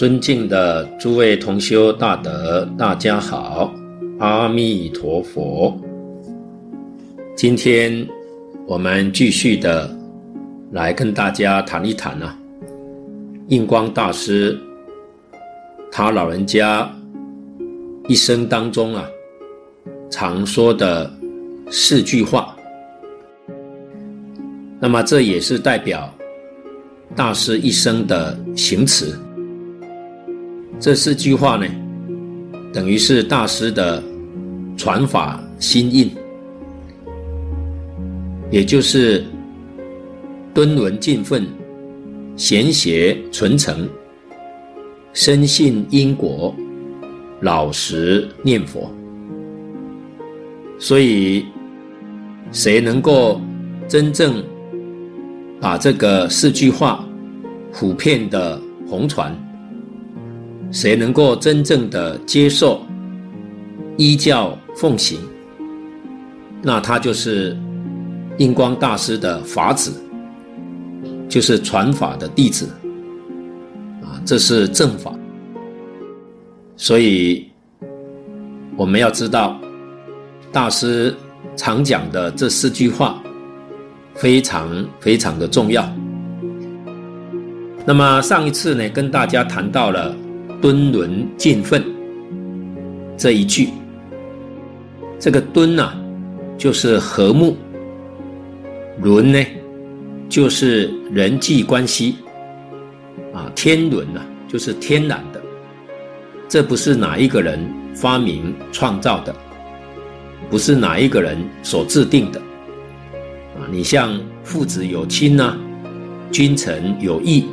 尊敬的诸位同修大德，大家好，阿弥陀佛。今天我们继续的来跟大家谈一谈啊，印光大师他老人家一生当中啊，常说的四句话。那么这也是代表大师一生的行持。这四句话呢，等于是大师的传法心印，也就是敦伦敬分、贤协纯诚、深信因果、老实念佛。所以，谁能够真正把这个四句话普遍的弘传，谁能够真正的接受、依教奉行，那他就是印光大师的法子，就是传法的弟子，啊，这是正法。所以我们要知道，大师常讲的这四句话。非常非常的重要。那么上一次呢，跟大家谈到了敦伦尽分这一句。这个敦呐、啊，就是和睦；伦呢，就是人际关系。啊，天伦呐，就是天然的，这不是哪一个人发明创造的，不是哪一个人所制定的。啊你像父子有亲呐、君臣有义，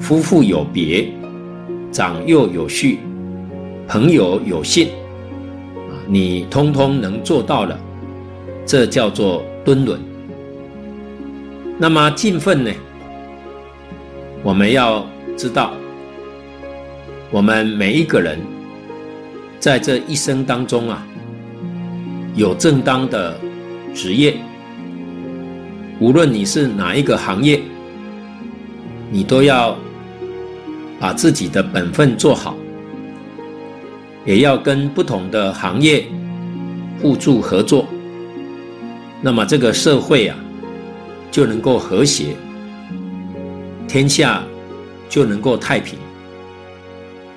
夫妇有别，长幼有序，朋友有信，啊，你通通能做到了，这叫做敦伦。那么敬分呢？我们要知道，我们每一个人在这一生当中啊，有正当的职业。无论你是哪一个行业，你都要把自己的本分做好，也要跟不同的行业互助合作。那么这个社会啊，就能够和谐，天下就能够太平。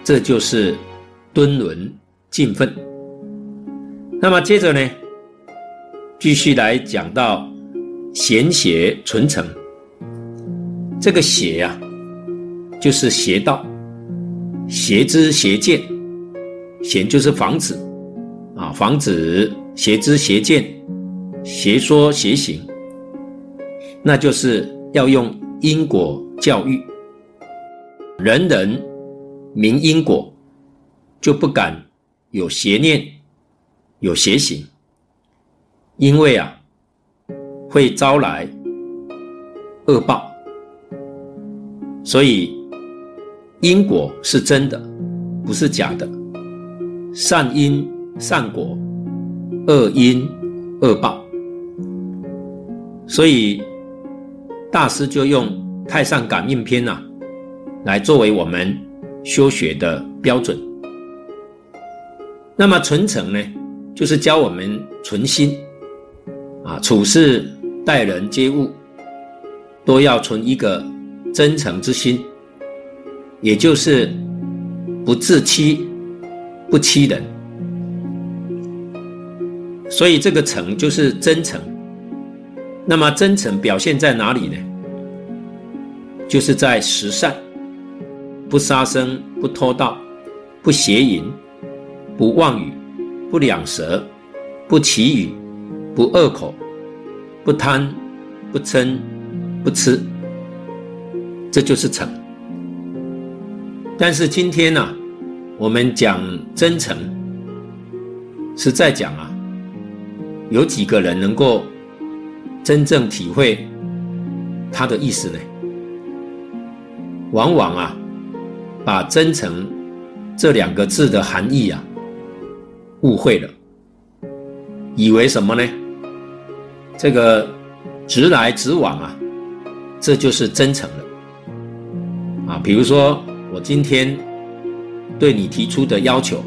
这就是敦伦敬分。那么接着呢，继续来讲到。贤协纯诚，这个协呀、就是邪道，邪知邪见，邪就是房子，啊，房子协知邪见，邪说邪行，那就是要用因果教育，人人明因果，就不敢有邪念，有邪行，因为啊。会招来恶报，所以因果是真的，不是假的。善因善果，恶因恶报。所以大师就用《太上感应篇》啊，来作为我们修学的标准。那么纯诚呢，就是教我们存心啊，处事。待人接物，都要存一个真诚之心，也就是不自欺、不欺人。所以这个诚就是真诚。那么真诚表现在哪里呢？就是在十善：不杀生、不偷盗、不邪淫、不妄语、不两舌、不綺语、不恶口。不贪，不嗔，不痴，这就是诚。但是今天呢、我们讲真诚，是在讲啊，有几个人能够真正体会他的意思呢？往往啊，把真诚这两个字的含义啊，误会了，以为什么呢？这个直来直往啊，这就是真诚了啊。比如说，我今天对你提出的要求，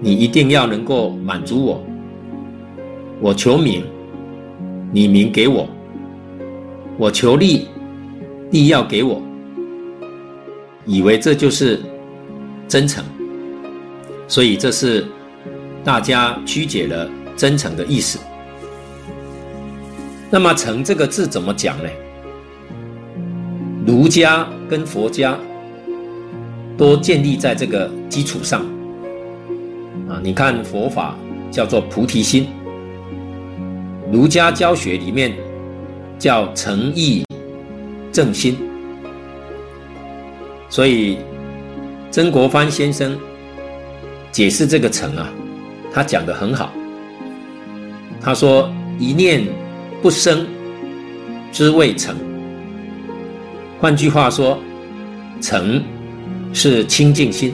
你一定要能够满足我。我求名，你名给我；我求利，利要给我。以为这就是真诚，所以这是大家曲解了真诚的意思。那么“诚”这个字怎么讲呢？儒家跟佛家都建立在这个基础上啊。你看佛法叫做菩提心，儒家教学里面叫诚意正心。所以曾国藩先生解释这个“诚”啊，他讲得很好。他说：“一念不生，之谓诚。”换句话说，诚是清净心，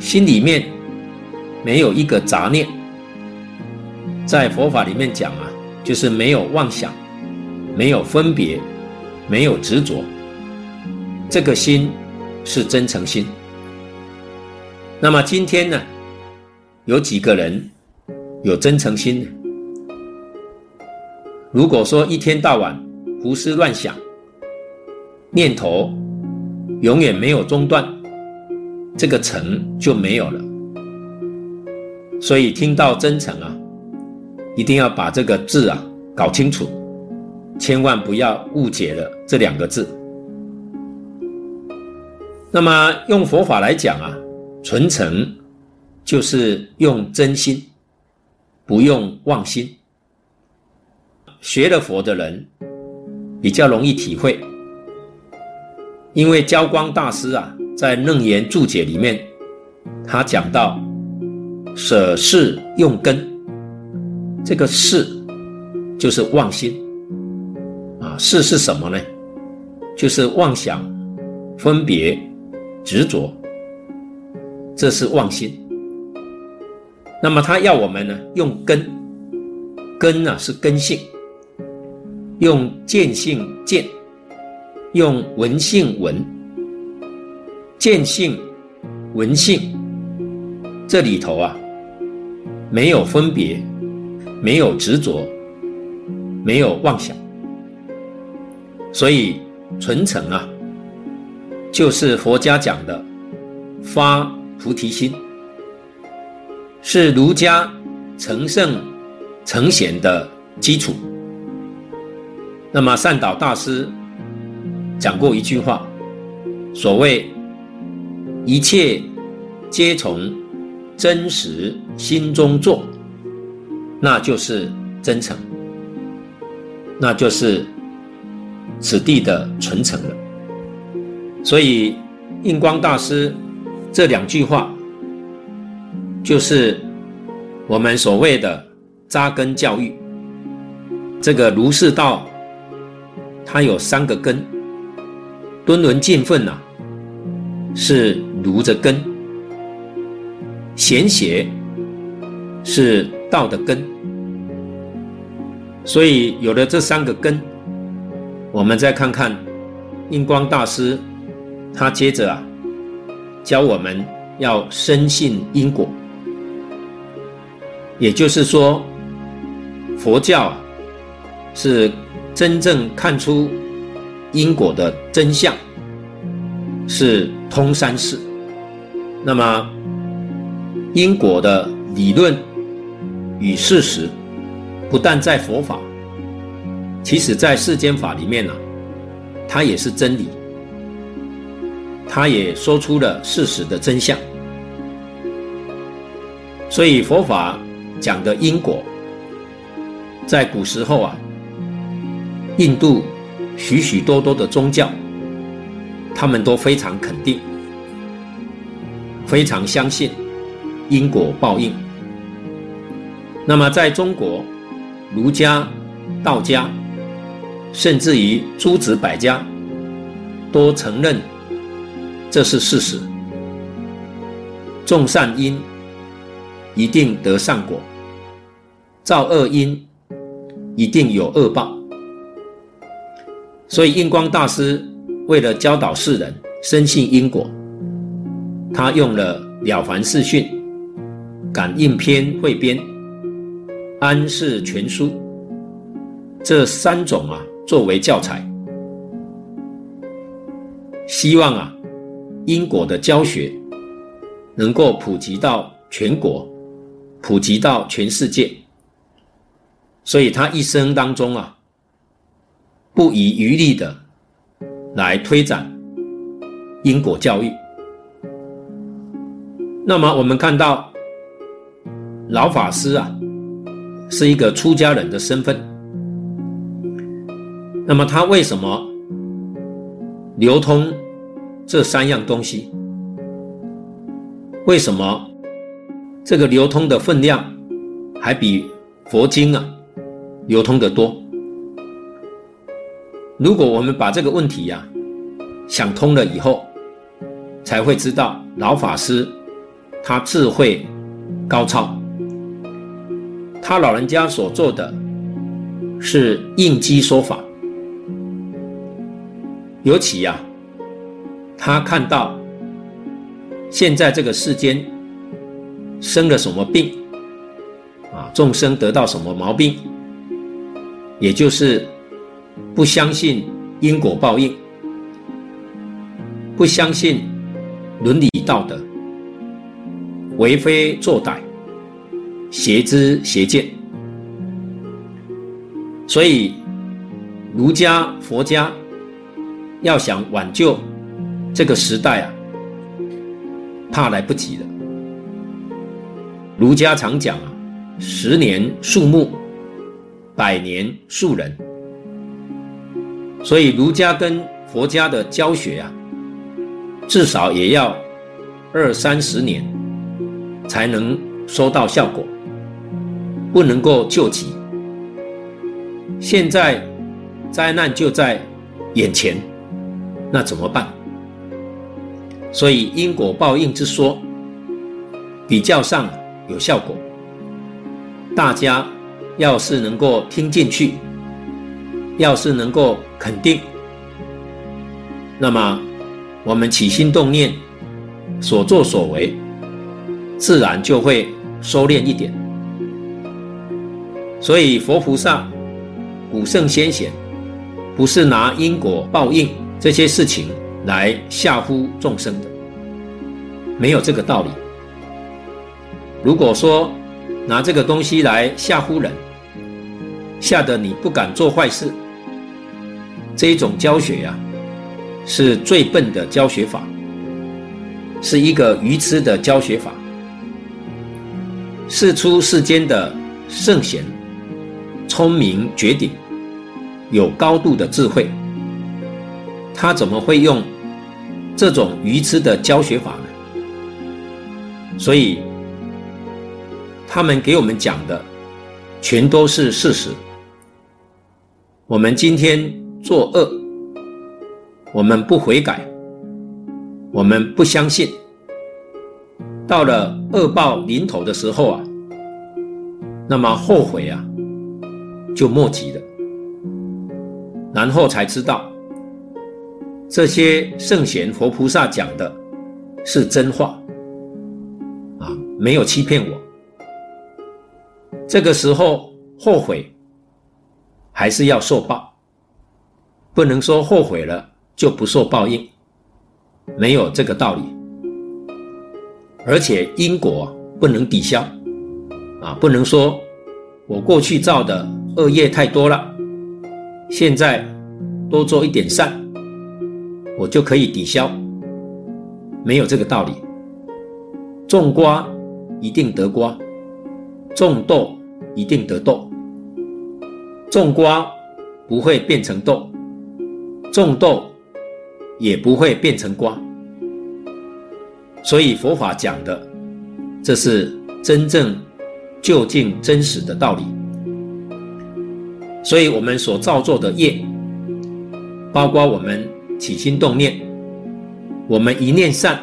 心里面没有一个杂念。在佛法里面讲啊，就是没有妄想，没有分别，没有执着。这个心是真诚心。那么今天呢，有几个人有真诚心呢？如果说一天到晚胡思乱想，念头永远没有中断，这个诚就没有了。所以听到真诚啊，一定要把这个字啊搞清楚，千万不要误解了这两个字。那么用佛法来讲啊，纯诚就是用真心，不用妄心。学了佛的人比较容易体会，因为交光大师啊，在《楞严注解》里面，他讲到舍事用根，这个事就是妄心啊，事是什么呢？就是妄想、分别。执着，这是妄心。那么他要我们呢，用根，根呢是根性，用见性见，用闻性闻，见性闻性，这里头啊，没有分别，没有执着，没有妄想，所以纯诚啊。就是佛家讲的发菩提心，是儒家成圣成贤的基础。那么善导大师讲过一句话，所谓一切皆从真实心中做，那就是真诚，那就是此地的纯诚了。所以，印光大师这两句话，就是我们所谓的扎根教育。这个儒释道，它有三个根，敦伦敬分呐、是儒的根；贤学是道的根。所以有了这三个根，我们再看看印光大师。他接着啊，教我们要深信因果，也就是说，佛教，是真正看出因果的真相，是通三世。那么，因果的理论与事实，不但在佛法，其实在世间法里面呢、啊，它也是真理。它也说出了事实的真相，所以佛法讲的因果，在古时候啊，印度许许多多的宗教，他们都非常肯定，非常相信因果报应。那么在中国，儒家、道家，甚至于诸子百家，都承认。这是事实。种善因，一定得善果；造恶因，一定有恶报。所以印光大师为了教导世人深信因果，他用了《了凡四训》《感应篇汇编》《安世全书》这三种啊作为教材，希望啊因果的教学能够普及到全国，普及到全世界。所以他一生当中啊，不遗余力的来推展因果教育。那么我们看到老法师啊，是一个出家人的身份。那么他为什么流通这三样东西？为什么这个流通的分量还比佛经啊？流通的多。如果我们把这个问题呀、想通了以后，才会知道老法师他智慧高超，他老人家所做的是应机说法。尤其呀、他看到现在这个世间生了什么病啊，众生得到什么毛病。也就是不相信因果报应，不相信伦理道德，为非作歹，邪知邪见。所以，儒家、佛家要想挽救这个时代啊，怕来不及了。儒家常讲啊，十年树木。百年树人，所以儒家跟佛家的教学啊，至少也要二三十年才能收到效果，不能够救急。现在灾难就在眼前，那怎么办？所以因果报应之说比较上有效果，大家。要是能够听进去，要是能够肯定，那么我们起心动念、所作所为，自然就会收敛一点。所以佛菩萨、古圣先贤，不是拿因果报应这些事情来吓唬众生的，没有这个道理。如果说拿这个东西来吓唬人，吓得你不敢做坏事，这一种教学呀、是最笨的教学法，是一个愚痴的教学法。世出世间的圣贤，聪明绝顶，有高度的智慧，他怎么会用这种愚痴的教学法呢？所以，他们给我们讲的，全都是事实。我们今天作恶，我们不悔改，我们不相信，到了恶报临头的时候啊，那么后悔啊，就莫及了。然后才知道，这些圣贤佛菩萨讲的是真话，啊，没有欺骗我。这个时候后悔。还是要受报，不能说后悔了就不受报应，没有这个道理。而且因果不能抵消，啊，不能说我过去造的恶业太多了，现在多做一点善，我就可以抵消，没有这个道理。种瓜一定得瓜，种豆一定得豆。种瓜不会变成豆，种豆也不会变成瓜，所以佛法讲的，这是真正究竟真实的道理。所以我们所造作的业，包括我们起心动念，我们一念善，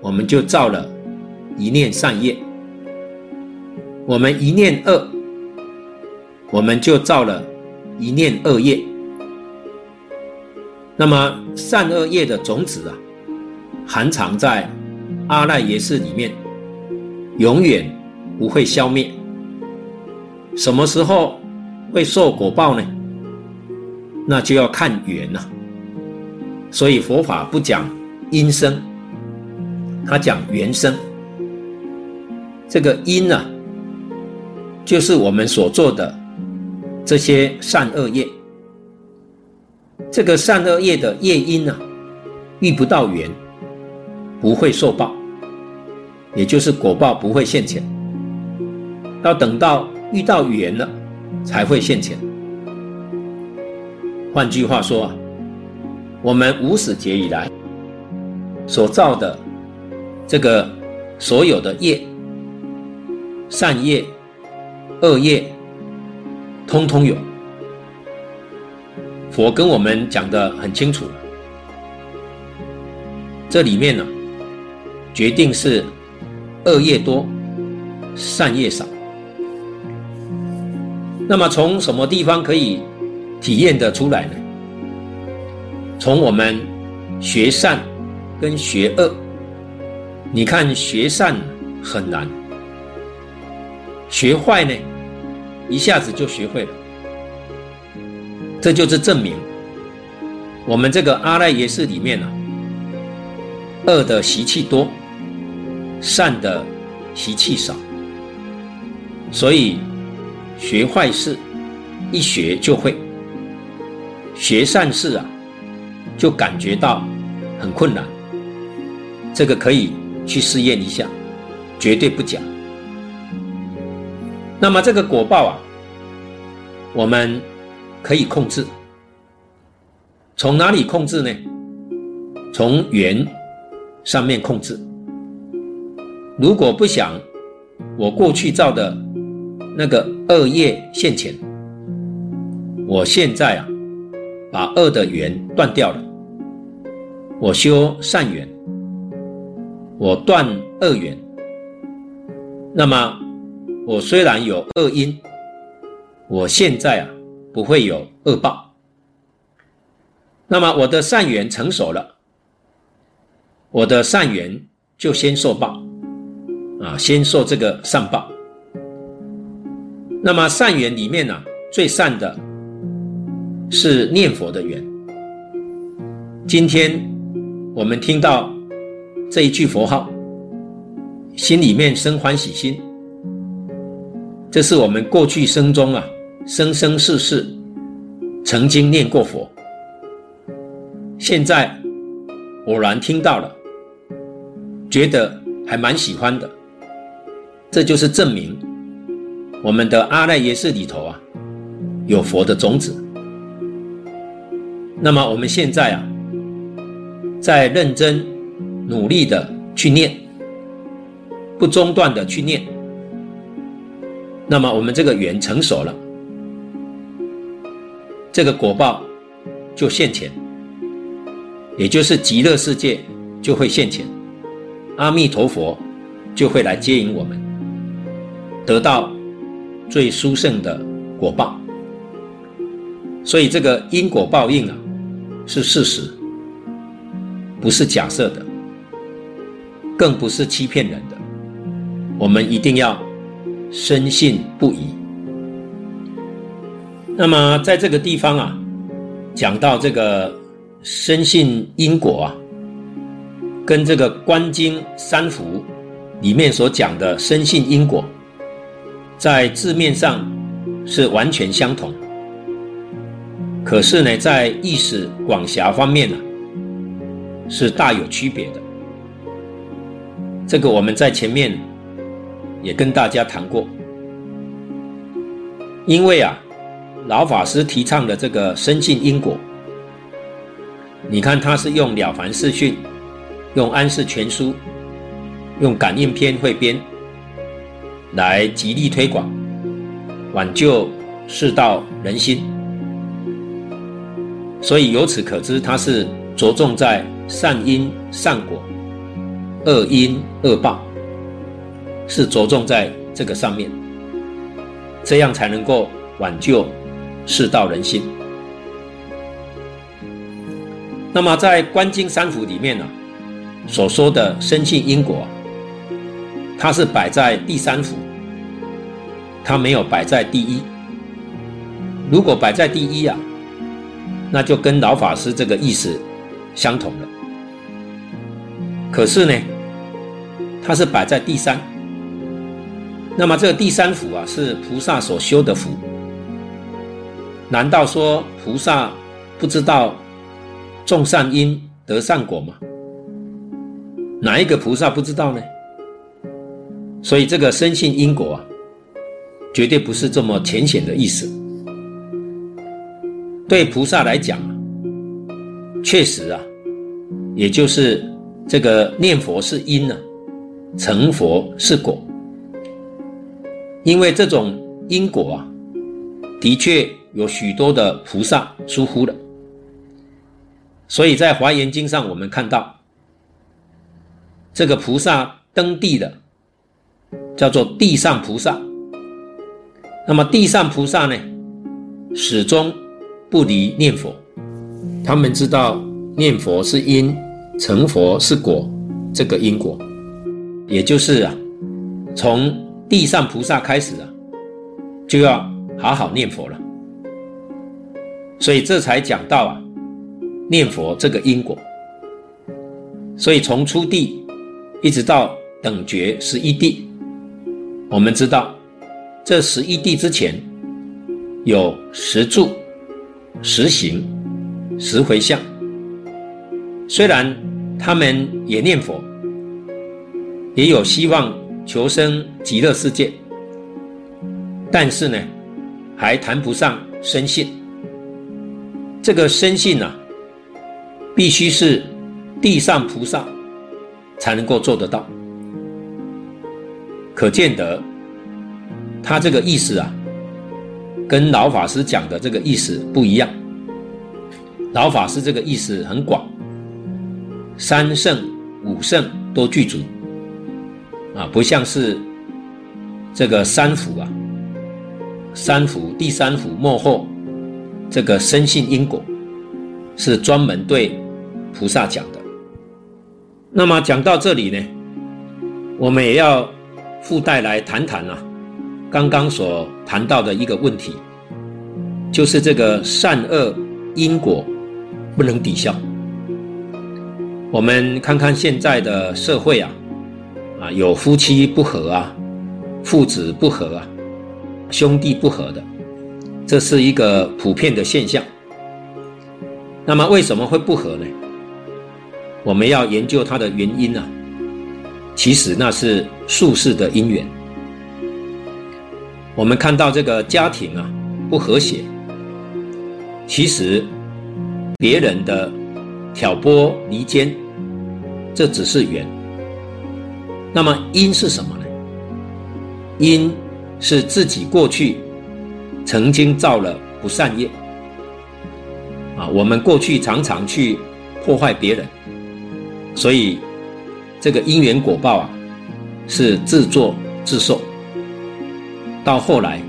我们就造了一念善业；我们一念恶。我们就造了一念恶业，那么善恶业的种子啊，含藏在阿赖耶识里面，永远不会消灭。什么时候会受果报呢？那就要看缘了。所以佛法不讲因生，他讲缘生。这个因呢、就是我们所做的这些善恶业。这个善恶业的业因呢、啊，遇不到缘，不会受报，也就是果报不会现前。要等到遇到缘了，才会现前。换句话说啊，我们无始劫以来所造的这个所有的业。善业、恶业，通通有。佛跟我们讲的很清楚，这里面呢，决定是恶业多，善业少。那么从什么地方可以体验得出来呢？从我们学善跟学恶，你看学善很难。学坏呢，一下子就学会了。这就是证明，我们这个阿赖耶识里面呢、恶的习气多，善的习气少。所以学坏事，一学就会；学善事啊，就感觉到很困难。这个可以去试验一下，绝对不假。那么这个果报啊，我们可以控制。从哪里控制呢？从缘上面控制。如果不想我过去造的那个恶业现前，我现在啊，把恶的缘断掉了，我修善缘，我断恶缘，那么。我虽然有恶因，我现在啊不会有恶报。那么我的善缘成熟了，我的善缘就先受报，啊，先受这个善报。那么善缘里面呢，最善的是念佛的缘。今天我们听到这一句佛号，心里面生欢喜心。这是我们过去生中啊，生生世世曾经念过佛，现在偶然听到了，觉得还蛮喜欢的，这就是证明我们的阿赖耶识里头啊，有佛的种子。那么我们现在啊，在认真努力的去念，不中断的去念。那么我们这个缘成熟了，这个果报就现前，也就是极乐世界就会现前，阿弥陀佛就会来接引我们，得到最殊胜的果报。所以这个因果报应啊，是事实，不是假设的，更不是欺骗人的，我们一定要。深信不疑。那么，在这个地方啊，讲到这个深信因果啊，跟这个《观经三福》里面所讲的深信因果，在字面上是完全相同，可是呢，在意识广狭方面呢，是大有区别的。这个我们在前面。也跟大家谈过，因为啊，老法师提倡的这个深信因果，你看他是用《了凡四训》、用《安世全书》、用《感应篇汇编》来极力推广，挽救世道人心，所以由此可知，他是着重在善因善果、恶因恶报。是着重在这个上面，这样才能够挽救世道人心。那么在《观经三福》里面呢，所说的生信因果，它是摆在第三幅，它没有摆在第一。如果摆在第一啊，那就跟老法师这个意思相同了。可是呢，它是摆在第三。那么这个第三福啊，是菩萨所修的福。难道说菩萨不知道种善因得善果吗？哪一个菩萨不知道呢？所以这个深信因果啊，绝对不是这么浅显的意思。对菩萨来讲，确实啊，也就是这个念佛是因呢、啊，成佛是果。因为这种因果啊，的确有许多的菩萨疏忽了，所以在《华严经》上，我们看到这个菩萨登地的叫做地上菩萨。那么地上菩萨呢，始终不离念佛，他们知道念佛是因，成佛是果，这个因果，也就是啊，从地上菩萨开始啊，就要好好念佛了，所以这才讲到啊，念佛这个因果。所以从初地一直到等觉十一地，我们知道这十一地之前有十住、十行、十回向。虽然他们也念佛，也有希望。求生极乐世界，但是呢，还谈不上深信。这个深信啊，必须是地上菩萨才能够做得到。可见得，他这个意思啊，跟老法师讲的这个意思不一样。老法师这个意思很广，三圣五圣都具足。啊，不像是这个三福啊，三福第三福末后，这个深信因果是专门对菩萨讲的。那么讲到这里呢，我们也要附带来谈谈啊，刚刚所谈到的一个问题，就是这个善恶因果不能抵消。我们看看现在的社会啊。啊，有夫妻不和啊，父子不和啊，兄弟不和的，这是一个普遍的现象。那么为什么会不和呢？我们要研究它的原因啊。其实那是宿世的因缘。我们看到这个家庭啊不和谐，其实别人的挑拨离间，这只是缘。那么因是什么呢？因是自己过去曾经造了不善业啊，我们过去常常去破坏别人，所以这个因缘果报啊是自作自受。到后来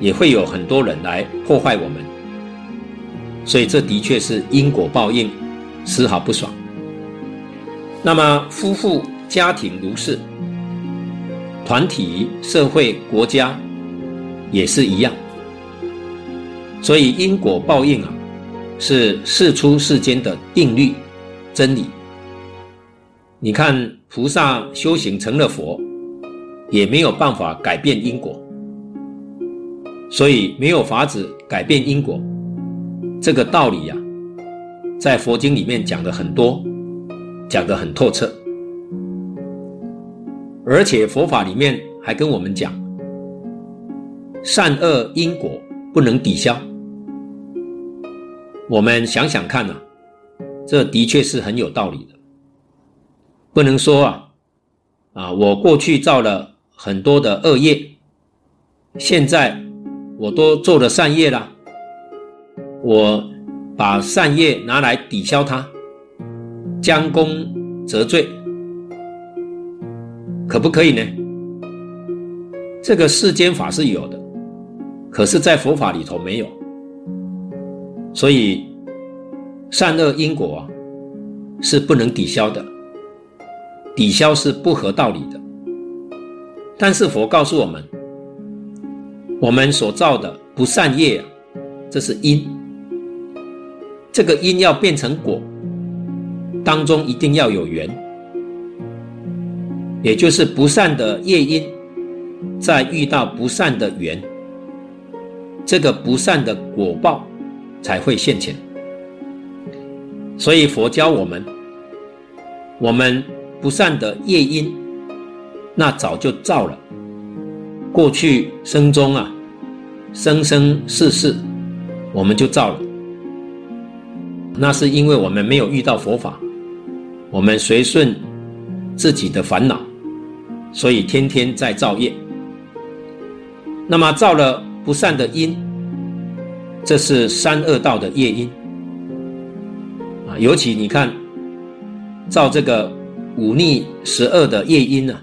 也会有很多人来破坏我们，所以这的确是因果报应，丝毫不爽。那么夫妇。家庭如是，团体、社会、国家也是一样。所以因果报应啊，是世出世间的定律、真理。你看菩萨修行成了佛，也没有办法改变因果，所以没有法子改变因果。这个道理呀、在佛经里面讲的很多，讲得很透彻。而且佛法里面还跟我们讲，善恶因果不能抵消。我们想想看啊，这的确是很有道理的。不能说啊，啊，我过去造了很多的恶业，现在我都做了善业了，我把善业拿来抵消它，将功折罪。可不可以呢？这个世间法是有的，可是，在佛法里头没有。所以，善恶因果，是不能抵消的。抵消是不合道理的。但是佛告诉我们，我们所造的不善业，这是因。这个因要变成果，当中一定要有缘，也就是不善的业因，在遇到不善的缘，这个不善的果报才会现前。所以佛教我们，我们不善的业因，那早就造了。过去生中啊，生生世世，我们就造了。那是因为我们没有遇到佛法，我们随顺自己的烦恼，所以天天在造业。那么造了不善的因，这是三恶道的业因啊。尤其你看，造这个五逆十恶的业因呢，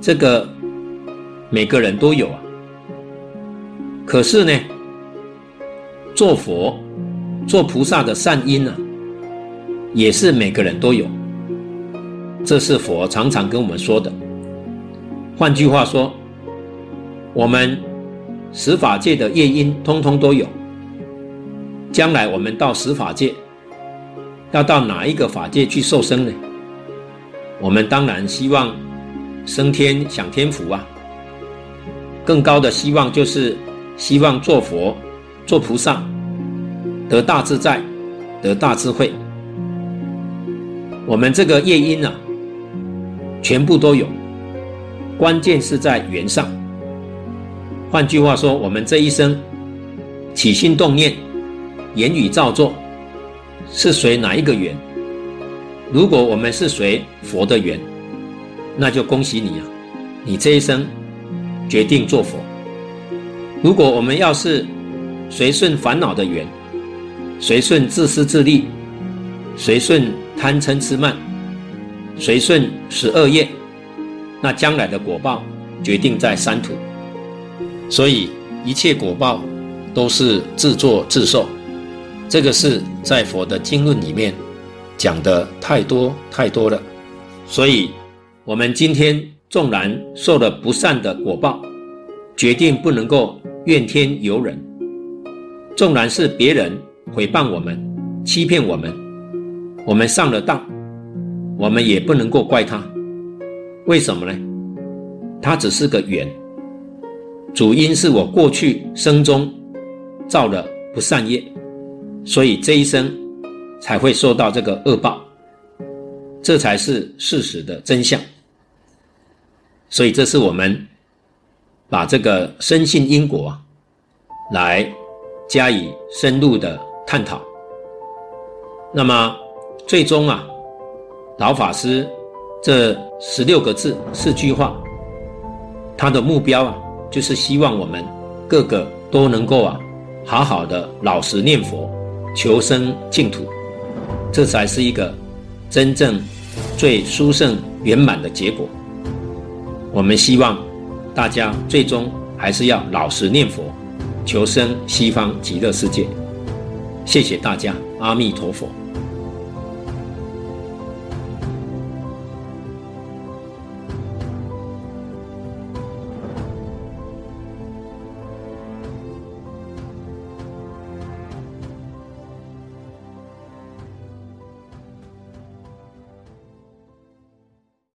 这个每个人都有啊。可是呢，做佛、做菩萨的善因呢，也是每个人都有。这是佛常常跟我们说的。换句话说，我们十法界的业因通通都有。将来我们到十法界。要到哪一个法界去受生呢？我们当然希望升天享天福啊！更高的希望就是希望做佛、做菩萨，得大自在，得大智慧。我们这个业因啊，全部都有，关键是在缘上。换句话说，我们这一生起心动念、言语造作。是随哪一个缘？如果我们是随佛的缘，那就恭喜你啊！你这一生决定做佛。如果我们要是随顺烦恼的缘，随顺自私自利，随顺贪嗔痴慢，随顺十二业，那将来的果报决定在三途。所以一切果报都是自作自受。这个是在佛的经论里面讲的太多太多了，所以我们今天纵然受了不善的果报，决定不能够怨天尤人。纵然是别人诽谤我们、欺骗我们，我们上了当，我们也不能够怪他。为什么呢？他只是个缘，主因是我过去生中造了不善业。所以这一生才会受到这个恶报，这才是事实的真相。所以这是我们把这个深信因果来加以深入的探讨。那么最终啊，老法师这十六个字四句话，他的目标啊，就是希望我们个个都能够啊，好好的老实念佛。求生净土，这才是一个真正最殊胜圆满的结果。我们希望大家最终还是要老实念佛，求生西方极乐世界。谢谢大家，阿弥陀佛。